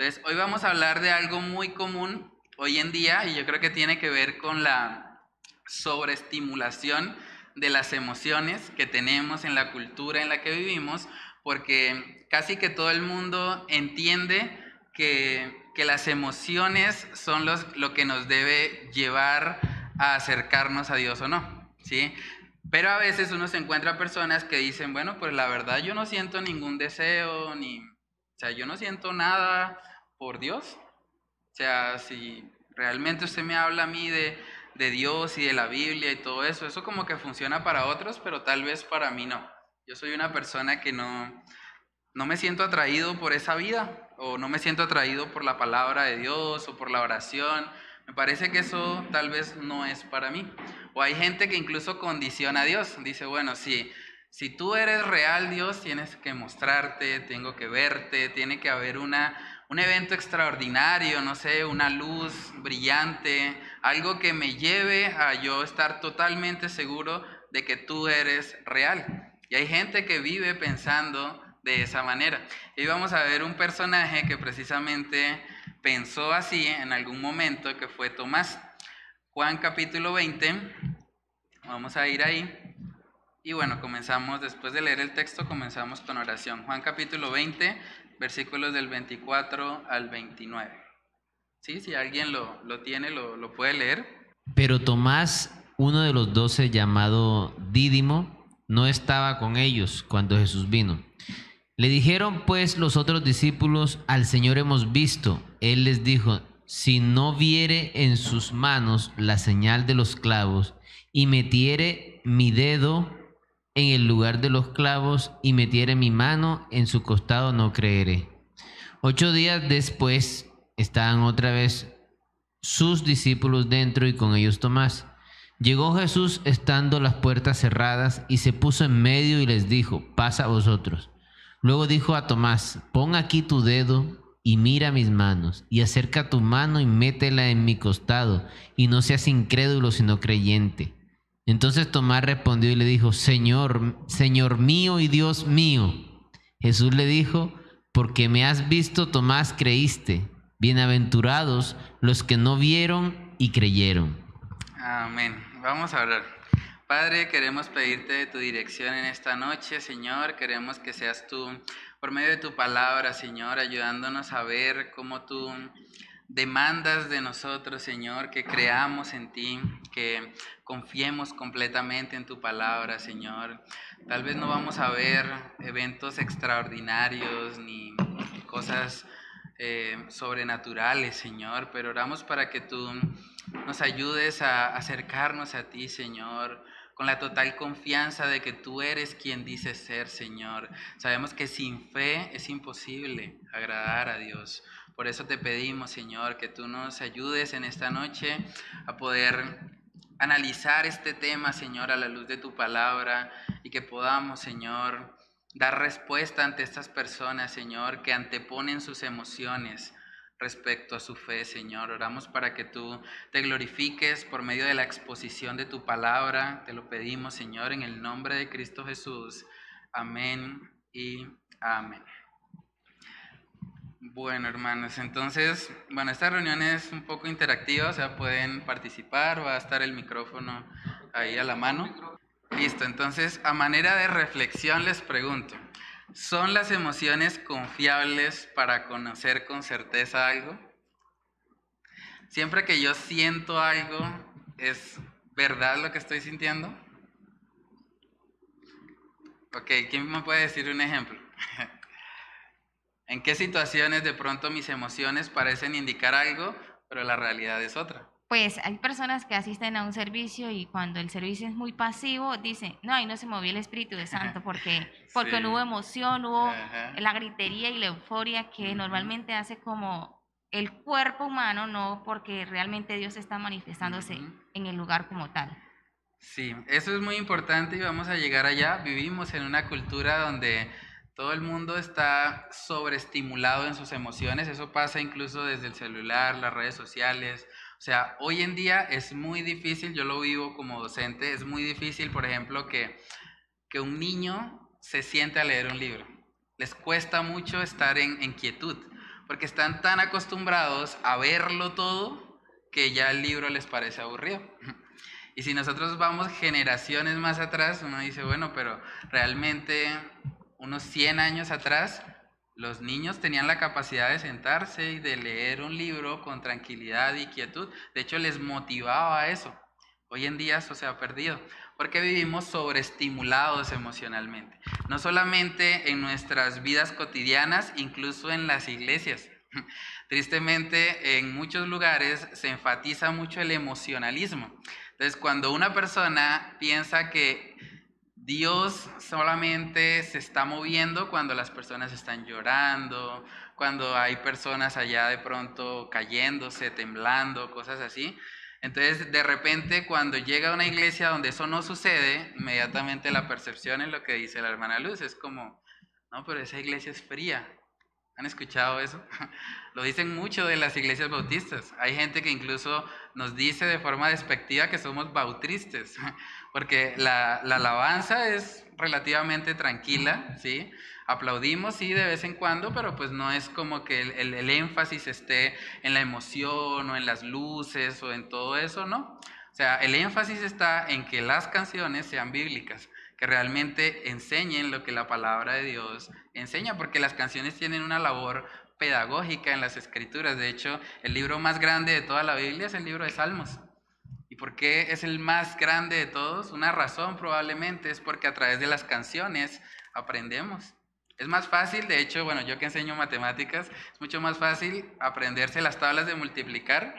Entonces, hoy vamos a hablar de algo muy común hoy en día y yo creo que tiene que ver con la sobreestimulación de las emociones que tenemos en la cultura en la que vivimos, porque casi que todo el mundo entiende que, las emociones son los, lo que nos debe llevar a acercarnos a Dios o no, ¿sí? Pero a veces uno se encuentra personas que dicen, bueno, pues la verdad yo no siento ningún deseo, ni, o sea, yo no siento nada por Dios. O sea, si realmente usted me habla a mí de, de Dios y de la Biblia y todo eso, eso como que funciona para otros, pero tal vez para mí no. Yo soy una persona que no, no me siento atraído por esa vida o no me siento atraído por la palabra de Dios o por la oración. Me parece que eso tal vez no es para mí. O hay gente que incluso condiciona a Dios. Dice, bueno, si, si tú eres real Dios, tienes que mostrarte, tengo que verte, tiene que haber una, un evento extraordinario, no sé, una luz brillante, algo que me lleve a yo estar totalmente seguro de que tú eres real. Y hay gente que vive pensando de esa manera. Y vamos a ver un personaje que precisamente pensó así en algún momento, que fue Tomás. Juan capítulo 20, vamos a ir ahí. Y bueno, comenzamos, después de leer el texto, comenzamos con oración. Juan capítulo 20, versículos del 24 al 29. ¿Sí? Si alguien lo, lo tiene, lo, lo puede leer. Pero Tomás, uno de los doce llamado Dídimo, no estaba con ellos cuando Jesús vino. Le dijeron pues los otros discípulos, al Señor hemos visto. Él les dijo, si no viere en sus manos la señal de los clavos y metiere mi dedo en el lugar de los clavos y metiere mi mano en su costado, no creeré. Ocho días después estaban otra vez sus discípulos dentro y con ellos Tomás. Llegó Jesús estando las puertas cerradas y se puso en medio y les dijo, pasa a vosotros. Luego dijo a Tomás, pon aquí tu dedo y mira mis manos, y acerca tu mano y métela en mi costado, y no seas incrédulo sino creyente. Entonces Tomás respondió y le dijo, Señor, Señor mío y Dios mío. Jesús le dijo, porque me has visto, Tomás, creíste. Bienaventurados los que no vieron y creyeron. Amén. Vamos a hablar. Padre, queremos pedirte tu dirección en esta noche, Señor. Queremos que seas tú, por medio de tu palabra, Señor, ayudándonos a ver cómo tú demandas de nosotros, Señor, que creamos en ti, que confiemos completamente en tu palabra, Señor. Tal vez no vamos a ver eventos extraordinarios ni cosas eh, sobrenaturales, Señor, pero oramos para que tú nos ayudes a acercarnos a ti, Señor, con la total confianza de que tú eres quien dices ser, Señor. Sabemos que sin fe es imposible agradar a Dios. Por eso te pedimos, Señor, que tú nos ayudes en esta noche a poder analizar este tema, Señor, a la luz de tu palabra y que podamos, Señor, dar respuesta ante estas personas, Señor, que anteponen sus emociones respecto a su fe, Señor. Oramos para que tú te glorifiques por medio de la exposición de tu palabra. Te lo pedimos, Señor, en el nombre de Cristo Jesús. Amén y amén. Bueno, hermanos, entonces, bueno, esta reunión es un poco interactiva, o sea, pueden participar, va a estar el micrófono ahí a la mano. Listo, entonces, a manera de reflexión les pregunto, ¿Son las emociones confiables para conocer con certeza algo? Siempre que yo siento algo, ¿es verdad lo que estoy sintiendo? Ok, ¿quién me puede decir un ejemplo? ¿En qué situaciones de pronto mis emociones parecen indicar algo, pero la realidad es otra? pues hay personas que asisten a un servicio y cuando el servicio es muy pasivo, dicen, no, ahí no se movió el Espíritu de Santo porque, porque no hubo emoción, hubo la gritería y la euforia que normalmente hace como el cuerpo humano, no porque realmente Dios está manifestándose en el lugar como tal. Sí, eso es muy importante y vamos a llegar allá. Vivimos en una cultura donde todo el mundo está sobreestimulado en sus emociones, eso pasa incluso desde el celular, las redes sociales, o sea, hoy en día es muy difícil, yo lo vivo como docente, es muy difícil, por ejemplo, que, que un niño se siente a leer un libro. Les cuesta mucho estar en, en quietud, porque están tan acostumbrados a verlo todo que ya el libro les parece aburrido. Y si nosotros vamos generaciones más atrás, uno dice, bueno, pero realmente unos 100 años atrás, los niños tenían la capacidad de sentarse y de leer un libro con tranquilidad y quietud. De hecho, les motivaba eso. Hoy en día eso se ha perdido porque vivimos sobreestimulados emocionalmente. No solamente en nuestras vidas cotidianas, incluso en las iglesias. Tristemente, en muchos lugares se enfatiza mucho el emocionalismo. Entonces, cuando una persona piensa que Dios solamente se está moviendo cuando las personas están llorando, cuando hay personas allá de pronto cayéndose, temblando, cosas así. Entonces, de repente, cuando llega a una iglesia donde eso no sucede, inmediatamente la percepción es lo que dice la hermana Luz. Es como, no, pero esa iglesia es fría. ¿Han escuchado eso? Lo dicen mucho de las iglesias bautistas. Hay gente que incluso nos dice de forma despectiva que somos bautristes, porque la, alabanza es relativamente tranquila, ¿sí? Aplaudimos, sí, de vez en cuando, pero pues no es como que el, el énfasis esté en la emoción o en las luces o en todo eso, ¿no? O sea, el énfasis está en que las canciones sean bíblicas, que realmente enseñen lo que la palabra de Dios enseña, porque las canciones tienen una labor pedagógica en las escrituras. De hecho, el libro más grande de toda la Biblia es el libro de Salmos. ¿Y por qué es el más grande de todos? Una razón probablemente es porque a través de las canciones aprendemos. Es más fácil, de hecho, bueno, yo que enseño matemáticas, es mucho más fácil aprenderse las tablas de multiplicar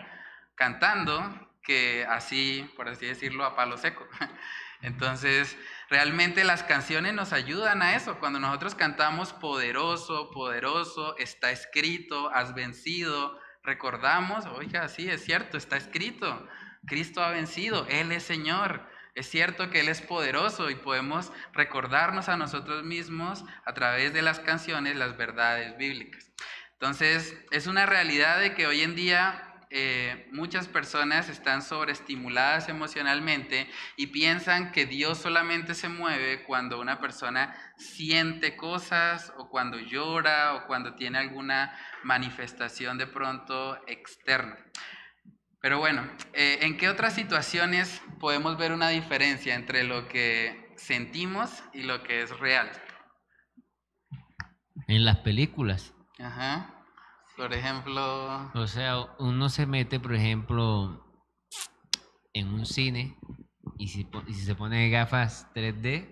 cantando que así, por así decirlo, a palo seco. Entonces, realmente las canciones nos ayudan a eso. Cuando nosotros cantamos poderoso, poderoso, está escrito, has vencido, recordamos, oiga, sí, es cierto, está escrito. Cristo ha vencido, Él es Señor. Es cierto que Él es poderoso y podemos recordarnos a nosotros mismos a través de las canciones las verdades bíblicas. Entonces, es una realidad de que hoy en día eh, muchas personas están sobreestimuladas emocionalmente y piensan que Dios solamente se mueve cuando una persona siente cosas o cuando llora o cuando tiene alguna manifestación de pronto externa. Pero bueno, eh, ¿en qué otras situaciones podemos ver una diferencia entre lo que sentimos y lo que es real? En las películas. Ajá. Por ejemplo... O sea, uno se mete, por ejemplo, en un cine y si, se pone gafas 3D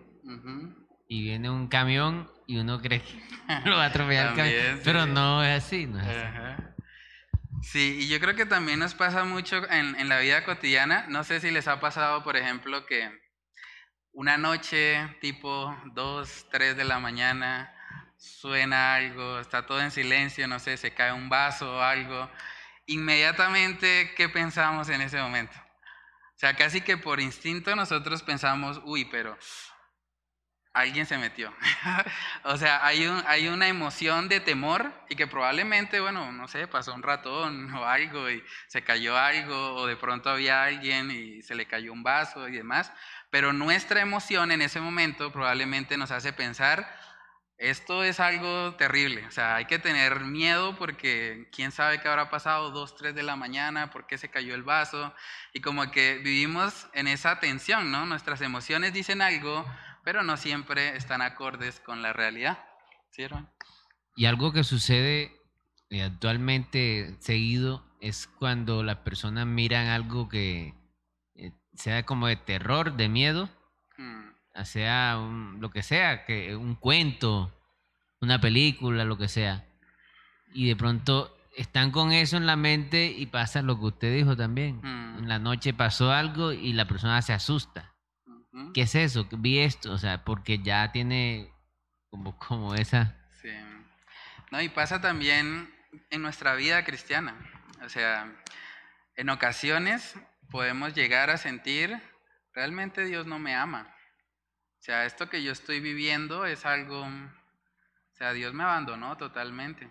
y viene un camión y uno cree que lo va a atropellar el camión, pero no es así, no es así. Sí, y yo creo que también nos pasa mucho en, en, la vida cotidiana. No sé si les ha pasado, por ejemplo, que una noche tipo 2, 3 de la mañana suena algo, está todo en silencio, no sé, se cae un vaso o algo, inmediatamente, ¿qué pensamos en ese momento? O sea, casi que por instinto nosotros pensamos, uy, pero alguien se metió. o sea, hay, un, hay una emoción de temor y que probablemente, bueno, no sé, pasó un ratón o algo y se cayó algo o de pronto había alguien y se le cayó un vaso y demás, pero nuestra emoción en ese momento probablemente nos hace pensar, esto es algo terrible, o sea, hay que tener miedo porque quién sabe qué habrá pasado, dos, tres de la mañana, por qué se cayó el vaso, y como que vivimos en esa tensión, ¿no? Nuestras emociones dicen algo, pero no siempre están acordes con la realidad, ¿sí, Y algo que sucede eh, actualmente seguido es cuando las personas miran algo que eh, sea como de terror, de miedo, sea lo que sea, que un cuento, una película, lo que sea. Y de pronto están con eso en la mente y pasa lo que usted dijo también. Mm. En la noche pasó algo y la persona se asusta. ¿Qué es eso? Vi esto, o sea, porque ya tiene como, como esa... Sí. No, y pasa también en nuestra vida cristiana. O sea, en ocasiones podemos llegar a sentir, realmente Dios no me ama. O sea, esto que yo estoy viviendo es algo, o sea, Dios me abandonó totalmente.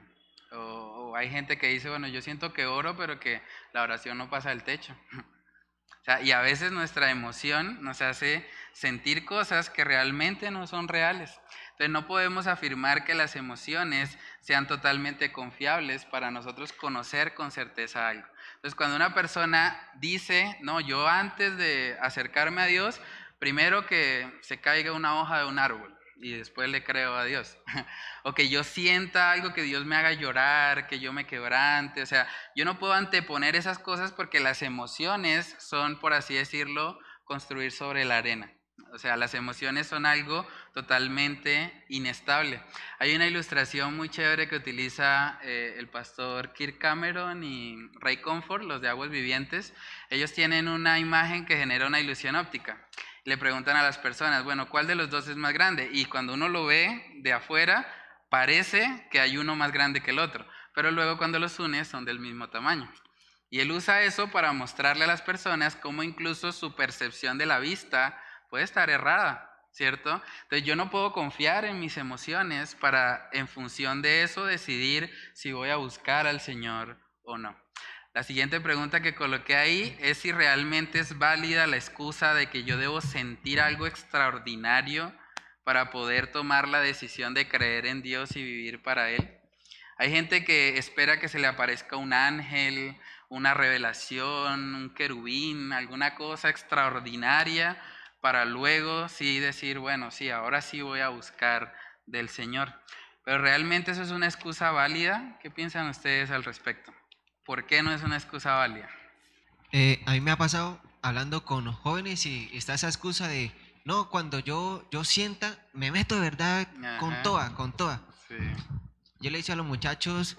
O, hay gente que dice, bueno, yo siento que oro, pero que la oración no pasa del techo. Y a veces nuestra emoción nos hace sentir cosas que realmente no son reales. Entonces no podemos afirmar que las emociones sean totalmente confiables para nosotros conocer con certeza algo. Entonces cuando una persona dice, no, yo antes de acercarme a Dios, primero que se caiga una hoja de un árbol y después le creo a Dios. o que yo sienta algo que Dios me haga llorar, que yo me quebrante. O sea, yo no puedo anteponer esas cosas porque las emociones son, por así decirlo, construir sobre la arena. O sea, las emociones son algo totalmente inestable. Hay una ilustración muy chévere que utiliza eh, el pastor Kirk Cameron y Ray Comfort, los de Aguas Vivientes. Ellos tienen una imagen que genera una ilusión óptica. Le preguntan a las personas, bueno, ¿cuál de los dos es más grande? Y cuando uno lo ve de afuera, parece que hay uno más grande que el otro, pero luego cuando los une son del mismo tamaño. Y él usa eso para mostrarle a las personas cómo incluso su percepción de la vista puede estar errada, ¿cierto? Entonces yo no puedo confiar en mis emociones para en función de eso decidir si voy a buscar al Señor o no. La siguiente pregunta que coloqué ahí es si realmente es válida la excusa de que yo debo sentir algo extraordinario para poder tomar la decisión de creer en Dios y vivir para Él. Hay gente que espera que se le aparezca un ángel, una revelación, un querubín, alguna cosa extraordinaria para luego sí decir, bueno, sí, ahora sí voy a buscar del Señor. Pero realmente eso es una excusa válida. ¿Qué piensan ustedes al respecto? ¿Por qué no es una excusa válida? Eh, a mí me ha pasado hablando con jóvenes y está esa excusa de, no, cuando yo, yo sienta, me meto de verdad con toda, con toda. Yo le he dicho a los muchachos,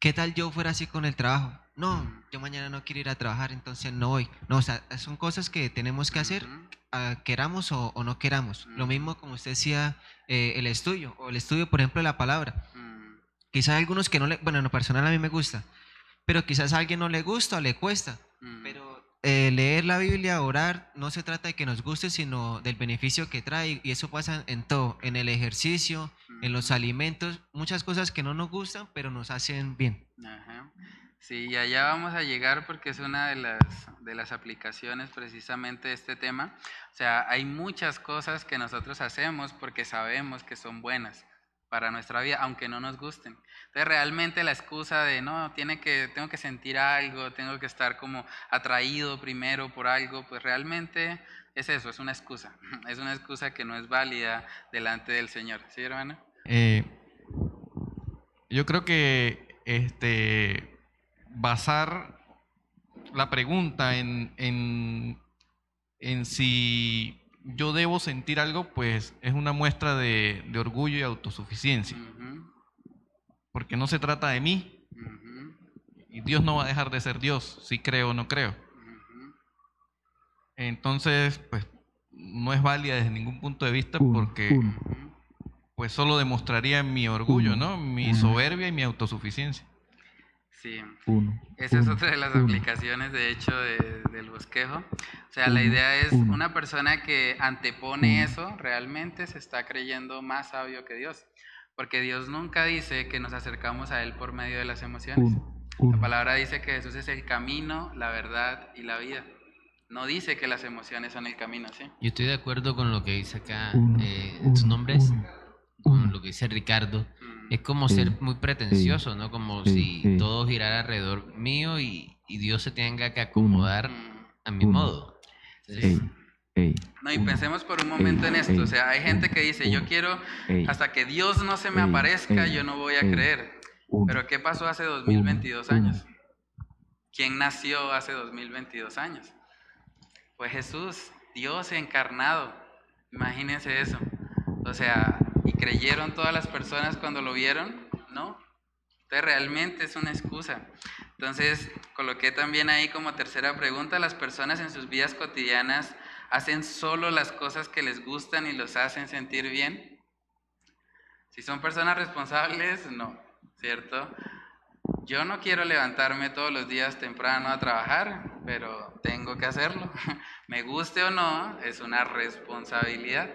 ¿qué tal yo fuera así con el trabajo? No, mm. yo mañana no quiero ir a trabajar, entonces no voy. No, o sea, son cosas que tenemos que hacer Ah, queramos o, no queramos. Lo mismo como usted decía, eh, el estudio, o el estudio, por ejemplo, de la palabra. Quizás hay algunos que no le, bueno, en lo personal a mí me gusta, pero quizás a alguien no le gusta o le cuesta. Mm. Pero eh, leer la Biblia, orar, no se trata de que nos guste, sino del beneficio que trae. Y eso pasa en todo, en el ejercicio, en los alimentos, muchas cosas que no nos gustan, pero nos hacen bien. Ajá. Sí, y allá vamos a llegar porque es una de las, de las aplicaciones precisamente de este tema. O sea, hay muchas cosas que nosotros hacemos porque sabemos que son buenas para nuestra vida, aunque no nos gusten. Entonces, realmente la excusa de, no, tiene que, tengo que sentir algo, tengo que estar como atraído primero por algo, pues realmente es eso, es una excusa. Es una excusa que no es válida delante del Señor. ¿Sí, hermano? Eh, yo creo que este, basar la pregunta en, en, si yo debo sentir algo, pues es una muestra de, orgullo y autosuficiencia. Porque no se trata de mí. Y Dios no va a dejar de ser Dios, si creo o no creo. Entonces, pues no es válida desde ningún punto de vista porque pues solo demostraría mi orgullo, ¿no? Mi soberbia y mi autosuficiencia. Sí, esa es otra de las aplicaciones, de hecho, del bosquejo. O sea, la idea es una persona que antepone eso, realmente se está creyendo más sabio que Dios. Porque Dios nunca dice que nos acercamos a Él por medio de las emociones. La palabra dice que Jesús es el camino, la verdad y la vida. No dice que las emociones son el camino, ¿sí? Yo estoy de acuerdo con lo que dice acá, eh, su nombre con lo que dice Ricardo es como ser muy pretencioso, ¿no? Como si todo girara alrededor mío y, Dios se tenga que acomodar a mi modo. no, y pensemos por un momento en esto. O sea, hay gente que dice, yo quiero, hasta que Dios no se me aparezca, yo no voy a creer. Pero ¿qué pasó hace 2022 años? ¿Quién nació hace 2022 años? Fue Jesús, Dios encarnado. Imagínense eso. O sea, ¿Y creyeron todas las personas cuando lo vieron? No. Entonces realmente es una excusa. Entonces coloqué también ahí como tercera pregunta, las personas en sus vidas cotidianas hacen solo las cosas que les gustan y los hacen sentir bien. Si son personas responsables, no, ¿cierto? Yo no quiero levantarme todos los días temprano a trabajar, pero tengo que hacerlo. Me guste o no, es una responsabilidad.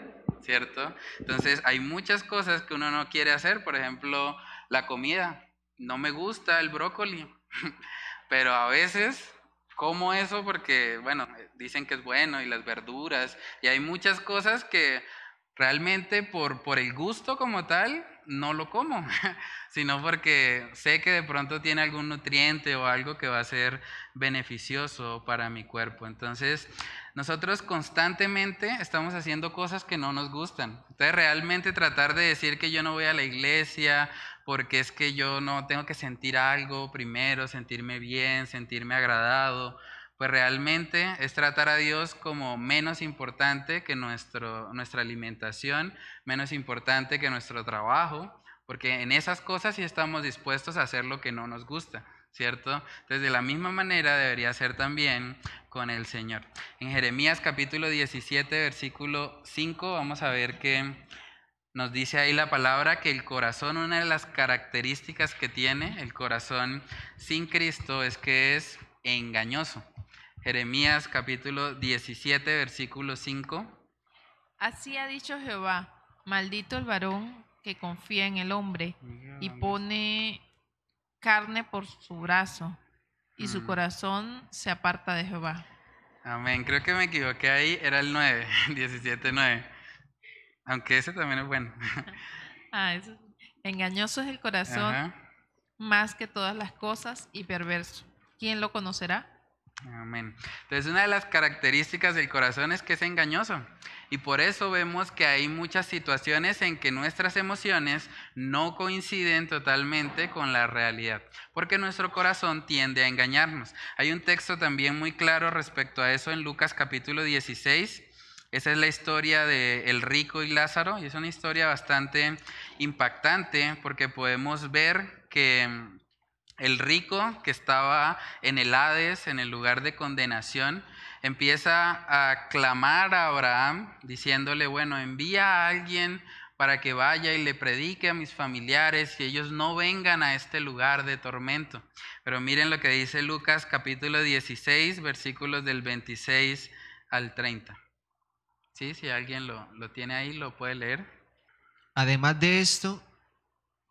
¿Cierto? Entonces hay muchas cosas que uno no quiere hacer, por ejemplo, la comida. No me gusta el brócoli, pero a veces como eso porque, bueno, dicen que es bueno y las verduras y hay muchas cosas que realmente por, por el gusto como tal no lo como, sino porque sé que de pronto tiene algún nutriente o algo que va a ser beneficioso para mi cuerpo. Entonces, nosotros constantemente estamos haciendo cosas que no nos gustan. Entonces, realmente tratar de decir que yo no voy a la iglesia porque es que yo no tengo que sentir algo primero, sentirme bien, sentirme agradado, pues realmente es tratar a Dios como menos importante que nuestro, nuestra alimentación, menos importante que nuestro trabajo, porque en esas cosas sí estamos dispuestos a hacer lo que no nos gusta, ¿cierto? Entonces de la misma manera debería ser también con el Señor. En Jeremías capítulo 17, versículo 5, vamos a ver que nos dice ahí la palabra que el corazón, una de las características que tiene el corazón sin Cristo es que es engañoso. Jeremías capítulo 17, versículo 5. Así ha dicho Jehová, maldito el varón que confía en el hombre y pone carne por su brazo y su mm. corazón se aparta de Jehová. Amén, creo que me equivoqué ahí, era el 9, 17, 9. Aunque ese también es bueno. ah, eso. Engañoso es el corazón más que todas las cosas y perverso. ¿Quién lo conocerá? Amén. Entonces, una de las características del corazón es que es engañoso. Y por eso vemos que hay muchas situaciones en que nuestras emociones no coinciden totalmente con la realidad, porque nuestro corazón tiende a engañarnos. Hay un texto también muy claro respecto a eso en Lucas capítulo 16. Esa es la historia de el rico y Lázaro y es una historia bastante impactante porque podemos ver que el rico que estaba en el Hades, en el lugar de condenación, empieza a clamar a Abraham diciéndole, bueno, envía a alguien para que vaya y le predique a mis familiares y ellos no vengan a este lugar de tormento. Pero miren lo que dice Lucas capítulo 16, versículos del 26 al 30. Sí, si alguien lo, lo tiene ahí, lo puede leer. Además de esto,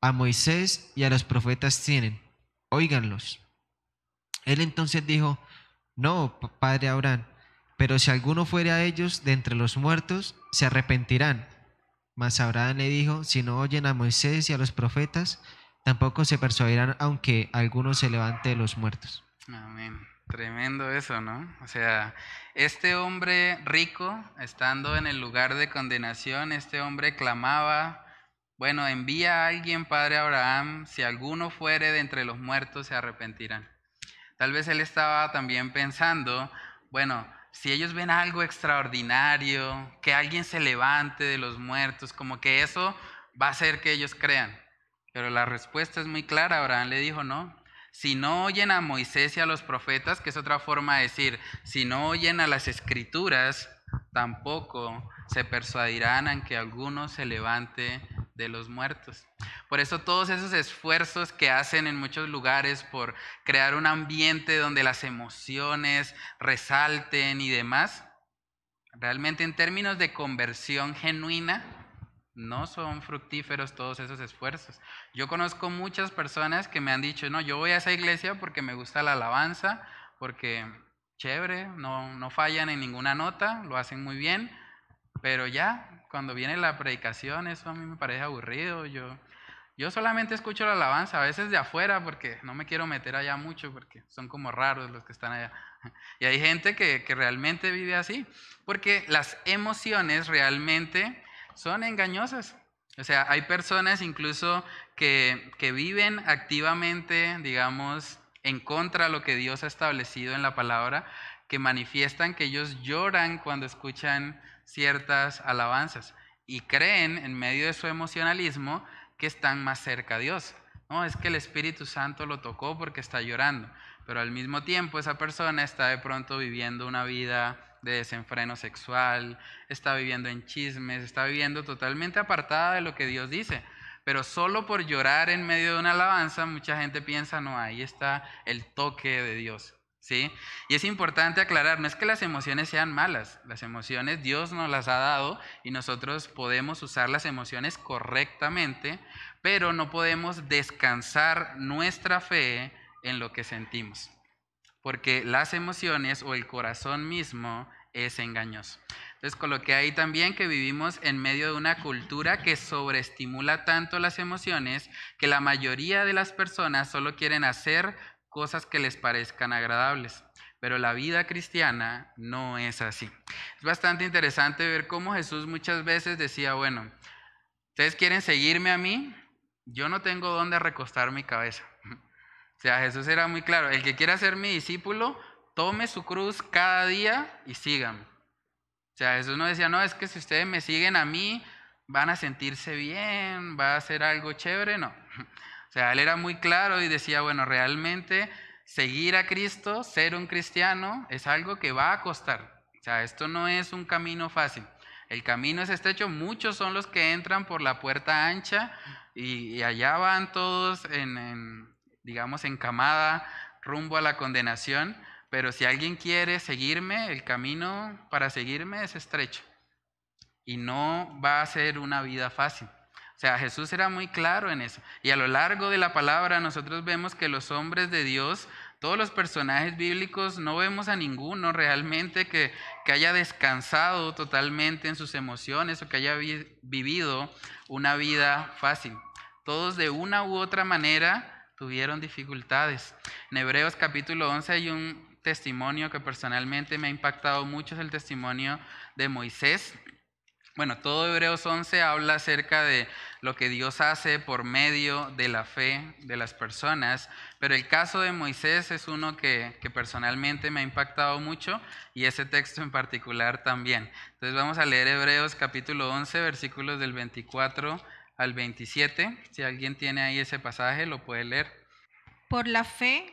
a Moisés y a los profetas tienen, óiganlos. Él entonces dijo, no, padre Abraham, pero si alguno fuere a ellos de entre los muertos, se arrepentirán. Mas Abraham le dijo, si no oyen a Moisés y a los profetas, tampoco se persuadirán aunque alguno se levante de los muertos. Amén. Tremendo eso, ¿no? O sea, este hombre rico, estando en el lugar de condenación, este hombre clamaba, bueno, envía a alguien, Padre Abraham, si alguno fuere de entre los muertos, se arrepentirán. Tal vez él estaba también pensando, bueno, si ellos ven algo extraordinario, que alguien se levante de los muertos, como que eso va a hacer que ellos crean. Pero la respuesta es muy clara. Abraham le dijo, no, si no oyen a Moisés y a los profetas, que es otra forma de decir, si no oyen a las escrituras, tampoco se persuadirán en que alguno se levante de los muertos. Por eso todos esos esfuerzos que hacen en muchos lugares por crear un ambiente donde las emociones resalten y demás, realmente en términos de conversión genuina, no son fructíferos todos esos esfuerzos. Yo conozco muchas personas que me han dicho, no, yo voy a esa iglesia porque me gusta la alabanza, porque chévere, no, no fallan en ninguna nota, lo hacen muy bien, pero ya, cuando viene la predicación, eso a mí me parece aburrido. Yo, yo solamente escucho la alabanza, a veces de afuera, porque no me quiero meter allá mucho, porque son como raros los que están allá. Y hay gente que, que realmente vive así, porque las emociones realmente son engañosas. O sea, hay personas incluso que, que viven activamente, digamos, en contra de lo que Dios ha establecido en la palabra, que manifiestan que ellos lloran cuando escuchan ciertas alabanzas y creen en medio de su emocionalismo que están más cerca a Dios. No, es que el Espíritu Santo lo tocó porque está llorando, pero al mismo tiempo esa persona está de pronto viviendo una vida de desenfreno sexual, está viviendo en chismes, está viviendo totalmente apartada de lo que Dios dice. Pero solo por llorar en medio de una alabanza, mucha gente piensa, no, ahí está el toque de Dios. ¿Sí? Y es importante aclarar, no es que las emociones sean malas, las emociones Dios nos las ha dado y nosotros podemos usar las emociones correctamente, pero no podemos descansar nuestra fe en lo que sentimos, porque las emociones o el corazón mismo es engañoso. Entonces coloqué ahí también que vivimos en medio de una cultura que sobreestimula tanto las emociones que la mayoría de las personas solo quieren hacer cosas que les parezcan agradables. Pero la vida cristiana no es así. Es bastante interesante ver cómo Jesús muchas veces decía, bueno, ustedes quieren seguirme a mí, yo no tengo dónde recostar mi cabeza. O sea, Jesús era muy claro, el que quiera ser mi discípulo, tome su cruz cada día y síganme. O sea, Jesús no decía, no, es que si ustedes me siguen a mí, van a sentirse bien, va a ser algo chévere, no. O sea, él era muy claro y decía, bueno, realmente seguir a Cristo, ser un cristiano, es algo que va a costar. O sea, esto no es un camino fácil. El camino es estrecho, muchos son los que entran por la puerta ancha y, allá van todos en, digamos, en camada rumbo a la condenación. Pero si alguien quiere seguirme, el camino para seguirme es estrecho. Y no va a ser una vida fácil. O sea, Jesús era muy claro en eso. Y a lo largo de la palabra nosotros vemos que los hombres de Dios, todos los personajes bíblicos, no vemos a ninguno realmente que, que haya descansado totalmente en sus emociones o que haya vivido una vida fácil. Todos de una u otra manera tuvieron dificultades. En Hebreos capítulo 11 hay un testimonio que personalmente me ha impactado mucho, es el testimonio de Moisés. Bueno, todo Hebreos 11 habla acerca de lo que Dios hace por medio de la fe de las personas, pero el caso de Moisés es uno que, personalmente me ha impactado mucho y ese texto en particular también. Entonces vamos a leer Hebreos capítulo 11, versículos del 24 al 27. Si alguien tiene ahí ese pasaje, lo puede leer. Por la fe,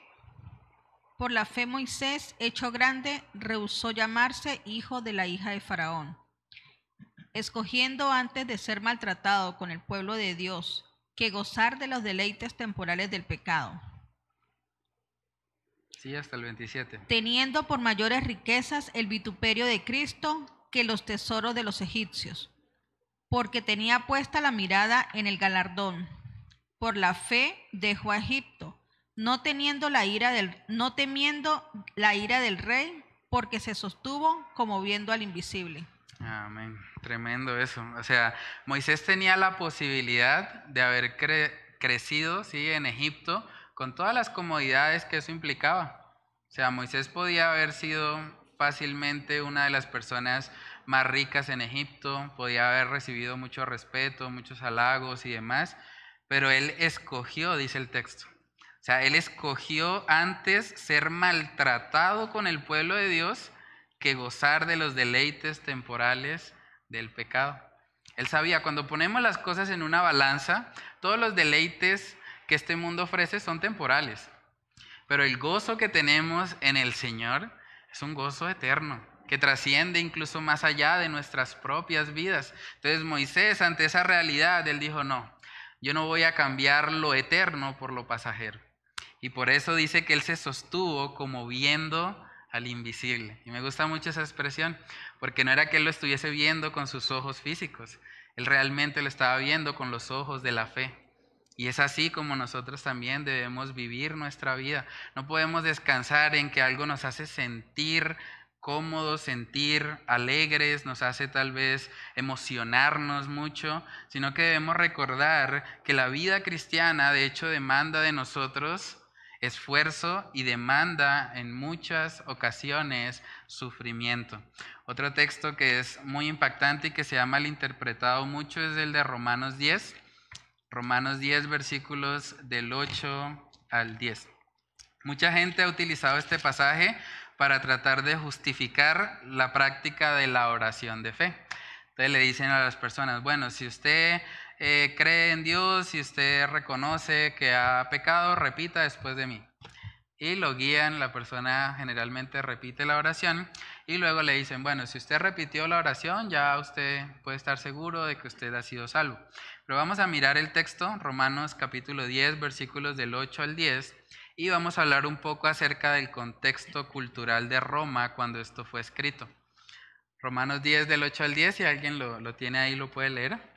por la fe Moisés, hecho grande, rehusó llamarse hijo de la hija de Faraón escogiendo antes de ser maltratado con el pueblo de Dios que gozar de los deleites temporales del pecado. Sí, hasta el 27. Teniendo por mayores riquezas el vituperio de Cristo que los tesoros de los egipcios, porque tenía puesta la mirada en el galardón. Por la fe dejó a Egipto, no teniendo la ira del no temiendo la ira del rey, porque se sostuvo como viendo al invisible. Amén. Tremendo eso. O sea, Moisés tenía la posibilidad de haber crecido ¿sí? en Egipto con todas las comodidades que eso implicaba. O sea, Moisés podía haber sido fácilmente una de las personas más ricas en Egipto, podía haber recibido mucho respeto, muchos halagos y demás, pero él escogió, dice el texto. O sea, él escogió antes ser maltratado con el pueblo de Dios que gozar de los deleites temporales del pecado. Él sabía, cuando ponemos las cosas en una balanza, todos los deleites que este mundo ofrece son temporales, pero el gozo que tenemos en el Señor es un gozo eterno, que trasciende incluso más allá de nuestras propias vidas. Entonces Moisés, ante esa realidad, él dijo, no, yo no voy a cambiar lo eterno por lo pasajero. Y por eso dice que él se sostuvo como viendo al invisible. Y me gusta mucho esa expresión, porque no era que él lo estuviese viendo con sus ojos físicos, él realmente lo estaba viendo con los ojos de la fe. Y es así como nosotros también debemos vivir nuestra vida. No podemos descansar en que algo nos hace sentir cómodos, sentir alegres, nos hace tal vez emocionarnos mucho, sino que debemos recordar que la vida cristiana de hecho demanda de nosotros esfuerzo y demanda en muchas ocasiones sufrimiento. Otro texto que es muy impactante y que se ha malinterpretado mucho es el de Romanos 10. Romanos 10 versículos del 8 al 10. Mucha gente ha utilizado este pasaje para tratar de justificar la práctica de la oración de fe. Entonces le dicen a las personas, bueno, si usted eh, cree en Dios y usted reconoce que ha pecado, repita después de mí. y lo guían, la persona generalmente repite la oración y luego le dicen, bueno, si usted repitió la oración, ya usted puede estar seguro de que usted ha sido salvo. Pero vamos a mirar el texto, Romanos capítulo 10, versículos del 8 al 10, y vamos a hablar un poco acerca del contexto cultural de Roma cuando esto fue escrito. Romanos 10 del 8 al 10, si alguien lo, lo tiene ahí, lo puede leer.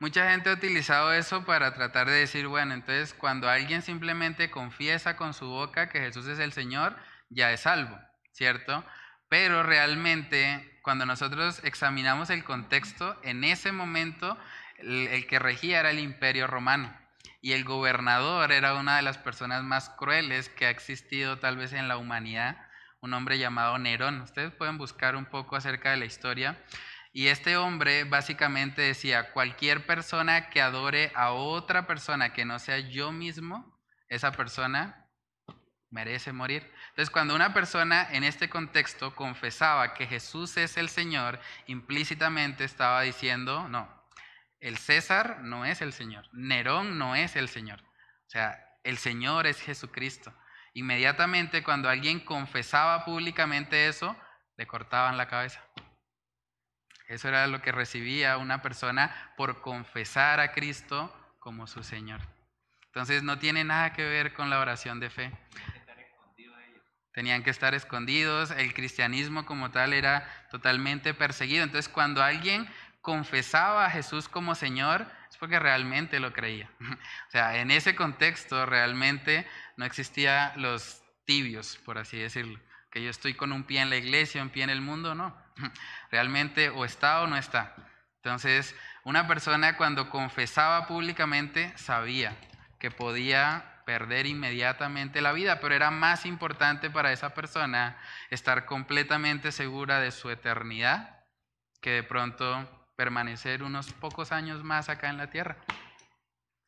Mucha gente ha utilizado eso para tratar de decir, bueno, entonces cuando alguien simplemente confiesa con su boca que Jesús es el Señor, ya es salvo, ¿cierto? Pero realmente cuando nosotros examinamos el contexto, en ese momento el, que regía era el imperio romano y el gobernador era una de las personas más crueles que ha existido tal vez en la humanidad, un hombre llamado Nerón. Ustedes pueden buscar un poco acerca de la historia. Y este hombre básicamente decía, cualquier persona que adore a otra persona que no sea yo mismo, esa persona merece morir. Entonces, cuando una persona en este contexto confesaba que Jesús es el Señor, implícitamente estaba diciendo, no, el César no es el Señor, Nerón no es el Señor. O sea, el Señor es Jesucristo. Inmediatamente cuando alguien confesaba públicamente eso, le cortaban la cabeza. Eso era lo que recibía una persona por confesar a Cristo como su Señor. Entonces no tiene nada que ver con la oración de fe. Tenían que estar escondidos, el cristianismo como tal era totalmente perseguido. Entonces cuando alguien confesaba a Jesús como Señor, es porque realmente lo creía. O sea, en ese contexto realmente no existía los tibios, por así decirlo. Que yo estoy con un pie en la iglesia, un pie en el mundo, no. Realmente o está o no está. Entonces, una persona cuando confesaba públicamente sabía que podía perder inmediatamente la vida, pero era más importante para esa persona estar completamente segura de su eternidad que de pronto permanecer unos pocos años más acá en la tierra.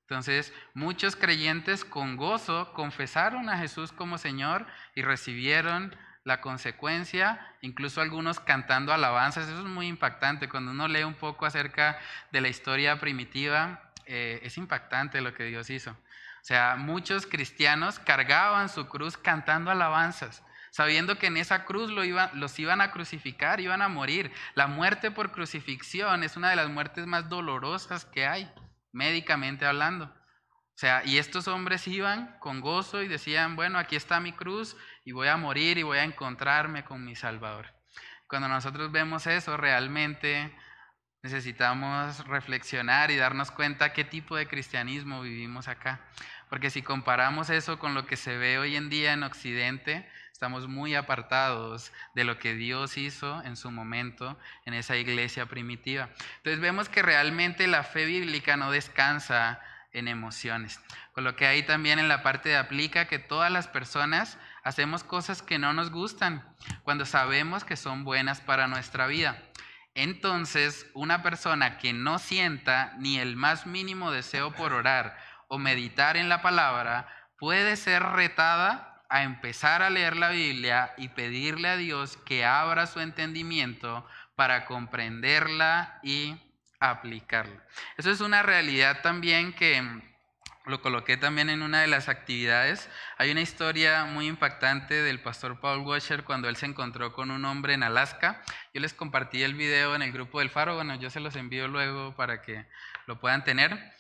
Entonces, muchos creyentes con gozo confesaron a Jesús como Señor y recibieron la consecuencia, incluso algunos cantando alabanzas, eso es muy impactante. Cuando uno lee un poco acerca de la historia primitiva, eh, es impactante lo que Dios hizo. O sea, muchos cristianos cargaban su cruz cantando alabanzas, sabiendo que en esa cruz lo los iban a crucificar, iban a morir. La muerte por crucifixión es una de las muertes más dolorosas que hay, médicamente hablando. O sea, y estos hombres iban con gozo y decían, bueno, aquí está mi cruz y voy a morir y voy a encontrarme con mi Salvador. Cuando nosotros vemos eso, realmente necesitamos reflexionar y darnos cuenta qué tipo de cristianismo vivimos acá. Porque si comparamos eso con lo que se ve hoy en día en Occidente, estamos muy apartados de lo que Dios hizo en su momento en esa iglesia primitiva. Entonces vemos que realmente la fe bíblica no descansa en emociones. Con lo que ahí también en la parte de aplica que todas las personas hacemos cosas que no nos gustan cuando sabemos que son buenas para nuestra vida. Entonces, una persona que no sienta ni el más mínimo deseo por orar o meditar en la palabra puede ser retada a empezar a leer la Biblia y pedirle a Dios que abra su entendimiento para comprenderla y aplicarlo. Eso es una realidad también que mm, lo coloqué también en una de las actividades. Hay una historia muy impactante del pastor Paul Washer cuando él se encontró con un hombre en Alaska. Yo les compartí el video en el grupo del Faro, bueno, yo se los envío luego para que lo puedan tener.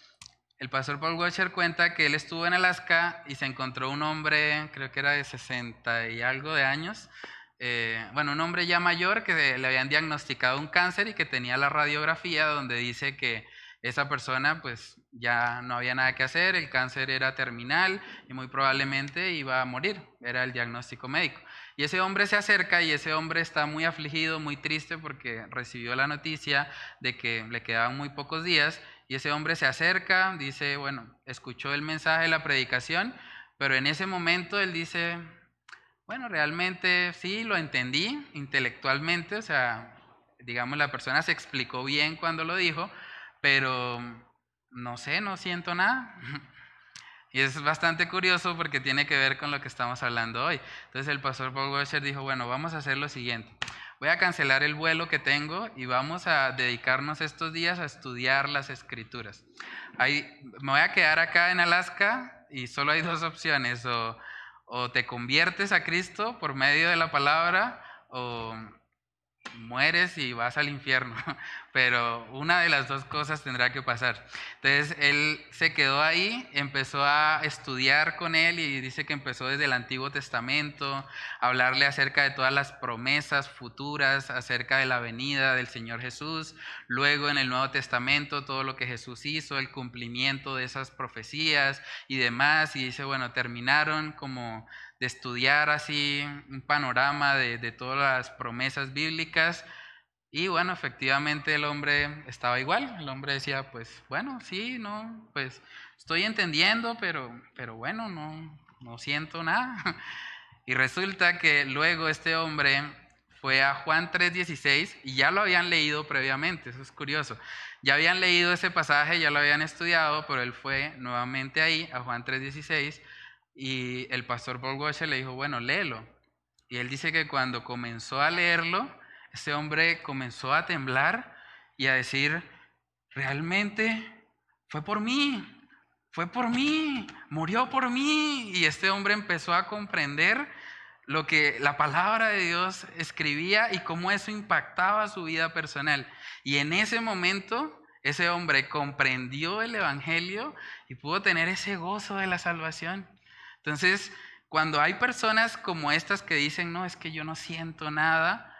El pastor Paul Washer cuenta que él estuvo en Alaska y se encontró un hombre, creo que era de 60 y algo de años, eh, bueno, un hombre ya mayor que le habían diagnosticado un cáncer y que tenía la radiografía donde dice que esa persona pues ya no había nada que hacer, el cáncer era terminal y muy probablemente iba a morir, era el diagnóstico médico. Y ese hombre se acerca y ese hombre está muy afligido, muy triste porque recibió la noticia de que le quedaban muy pocos días y ese hombre se acerca, dice, bueno, escuchó el mensaje de la predicación, pero en ese momento él dice, bueno, realmente sí, lo entendí intelectualmente, o sea, digamos, la persona se explicó bien cuando lo dijo, pero no sé, no siento nada. Y es bastante curioso porque tiene que ver con lo que estamos hablando hoy. Entonces el pastor Paul Washer dijo, bueno, vamos a hacer lo siguiente. Voy a cancelar el vuelo que tengo y vamos a dedicarnos estos días a estudiar las escrituras. Ahí, me voy a quedar acá en Alaska y solo hay dos opciones, o, o te conviertes a Cristo por medio de la palabra o mueres y vas al infierno, pero una de las dos cosas tendrá que pasar. Entonces él se quedó ahí, empezó a estudiar con él y dice que empezó desde el Antiguo Testamento, a hablarle acerca de todas las promesas futuras, acerca de la venida del Señor Jesús, luego en el Nuevo Testamento todo lo que Jesús hizo, el cumplimiento de esas profecías y demás, y dice, bueno, terminaron como de estudiar así un panorama de, todas las promesas bíblicas. Y bueno, efectivamente el hombre estaba igual. El hombre decía, pues bueno, sí, no, pues estoy entendiendo, pero, pero bueno, no, no siento nada. Y resulta que luego este hombre fue a Juan 3:16 y ya lo habían leído previamente, eso es curioso. Ya habían leído ese pasaje, ya lo habían estudiado, pero él fue nuevamente ahí a Juan 3:16 y el pastor Paul Washer le dijo, bueno, léelo. Y él dice que cuando comenzó a leerlo, ese hombre comenzó a temblar y a decir, realmente fue por mí, fue por mí, murió por mí. Y este hombre empezó a comprender lo que la palabra de Dios escribía y cómo eso impactaba su vida personal. Y en ese momento ese hombre comprendió el Evangelio y pudo tener ese gozo de la salvación. Entonces, cuando hay personas como estas que dicen, no, es que yo no siento nada,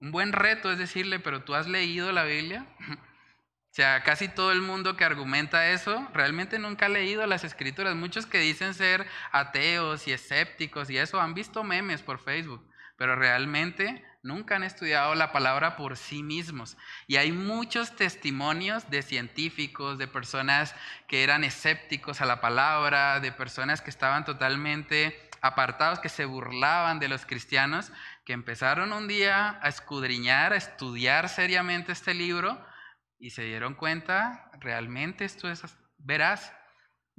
un buen reto es decirle, pero tú has leído la Biblia. O sea, casi todo el mundo que argumenta eso realmente nunca ha leído las escrituras. Muchos que dicen ser ateos y escépticos y eso han visto memes por Facebook, pero realmente nunca han estudiado la palabra por sí mismos. Y hay muchos testimonios de científicos, de personas que eran escépticos a la palabra, de personas que estaban totalmente apartados, que se burlaban de los cristianos, que empezaron un día a escudriñar, a estudiar seriamente este libro y se dieron cuenta, realmente esto es veraz.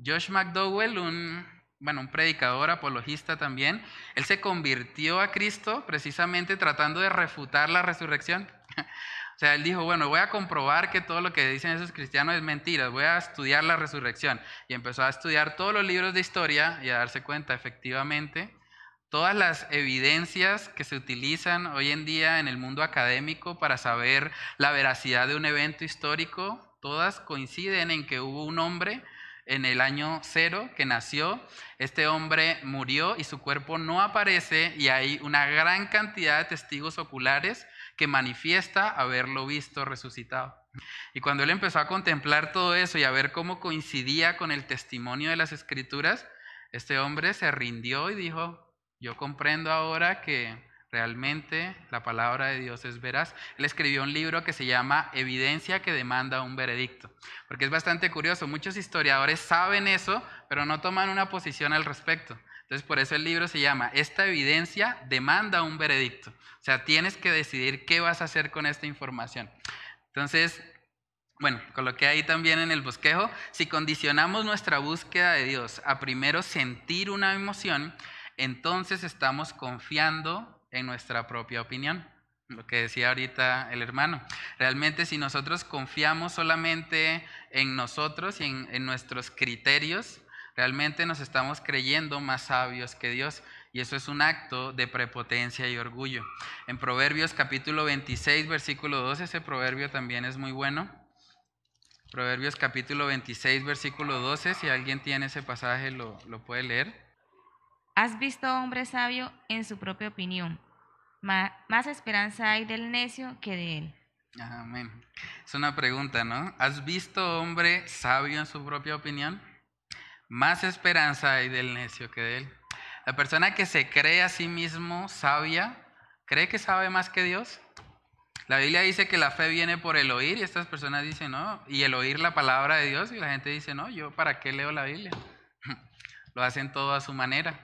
Josh McDowell, un bueno, un predicador apologista también, él se convirtió a Cristo precisamente tratando de refutar la resurrección. o sea, él dijo, bueno, voy a comprobar que todo lo que dicen esos cristianos es mentira, voy a estudiar la resurrección. Y empezó a estudiar todos los libros de historia y a darse cuenta, efectivamente, todas las evidencias que se utilizan hoy en día en el mundo académico para saber la veracidad de un evento histórico, todas coinciden en que hubo un hombre en el año cero que nació. Este hombre murió y su cuerpo no aparece y hay una gran cantidad de testigos oculares que manifiesta haberlo visto resucitado. Y cuando él empezó a contemplar todo eso y a ver cómo coincidía con el testimonio de las escrituras, este hombre se rindió y dijo, yo comprendo ahora que Realmente la palabra de Dios es veraz. Él escribió un libro que se llama Evidencia que demanda un veredicto. Porque es bastante curioso, muchos historiadores saben eso, pero no toman una posición al respecto. Entonces por eso el libro se llama Esta evidencia demanda un veredicto. O sea, tienes que decidir qué vas a hacer con esta información. Entonces, bueno, coloqué ahí también en el bosquejo, si condicionamos nuestra búsqueda de Dios a primero sentir una emoción, entonces estamos confiando en nuestra propia opinión, lo que decía ahorita el hermano. Realmente si nosotros confiamos solamente en nosotros y en, nuestros criterios, realmente nos estamos creyendo más sabios que Dios. Y eso es un acto de prepotencia y orgullo. En Proverbios capítulo 26, versículo 12, ese proverbio también es muy bueno. Proverbios capítulo 26, versículo 12, si alguien tiene ese pasaje lo, lo puede leer. Has visto hombre sabio en su propia opinión. más esperanza hay del necio que de él. Amén. Es una pregunta, ¿no? ¿Has visto hombre sabio en su propia opinión? Más esperanza hay del necio que de él. La persona que se cree a sí mismo sabia, ¿cree que sabe más que Dios? La Biblia dice que la fe viene por el oír y estas personas dicen, no, y el oír la palabra de Dios y la gente dice, no, yo para qué leo la Biblia. Lo hacen todo a su manera.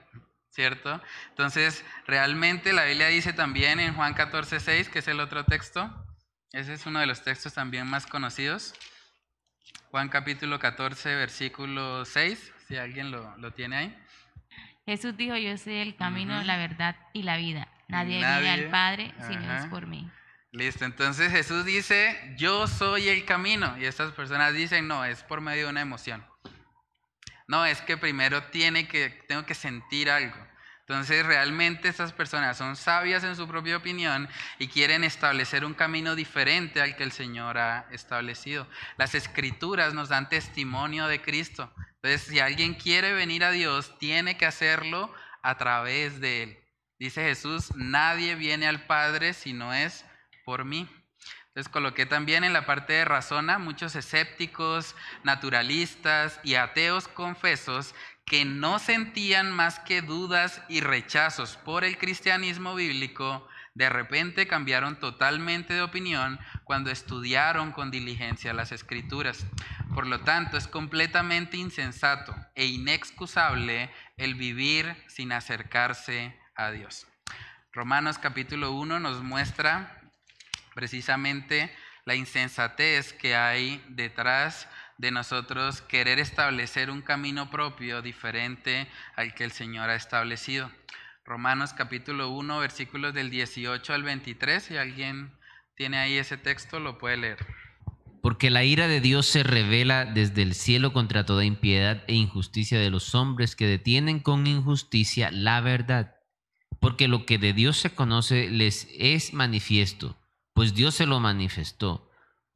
¿Cierto? Entonces, realmente la Biblia dice también en Juan 14, 6, que es el otro texto, ese es uno de los textos también más conocidos, Juan capítulo 14, versículo 6, si alguien lo, lo tiene ahí. Jesús dijo, yo soy el camino, la verdad y la vida. Nadie, viene al Padre si no es por mí. Listo, entonces Jesús dice, yo soy el camino. Y estas personas dicen, no, es por medio de una emoción. No, es que primero tiene que, tengo que sentir algo. Entonces realmente estas personas son sabias en su propia opinión y quieren establecer un camino diferente al que el Señor ha establecido. Las escrituras nos dan testimonio de Cristo. Entonces si alguien quiere venir a Dios, tiene que hacerlo a través de Él. Dice Jesús, nadie viene al Padre si no es por mí. Entonces coloqué también en la parte de razona muchos escépticos, naturalistas y ateos confesos que no sentían más que dudas y rechazos por el cristianismo bíblico, de repente cambiaron totalmente de opinión cuando estudiaron con diligencia las escrituras. Por lo tanto, es completamente insensato e inexcusable el vivir sin acercarse a Dios. Romanos capítulo 1 nos muestra precisamente la insensatez que hay detrás de nosotros querer establecer un camino propio diferente al que el Señor ha establecido. Romanos capítulo 1, versículos del 18 al 23, si alguien tiene ahí ese texto, lo puede leer. Porque la ira de Dios se revela desde el cielo contra toda impiedad e injusticia de los hombres que detienen con injusticia la verdad. Porque lo que de Dios se conoce les es manifiesto, pues Dios se lo manifestó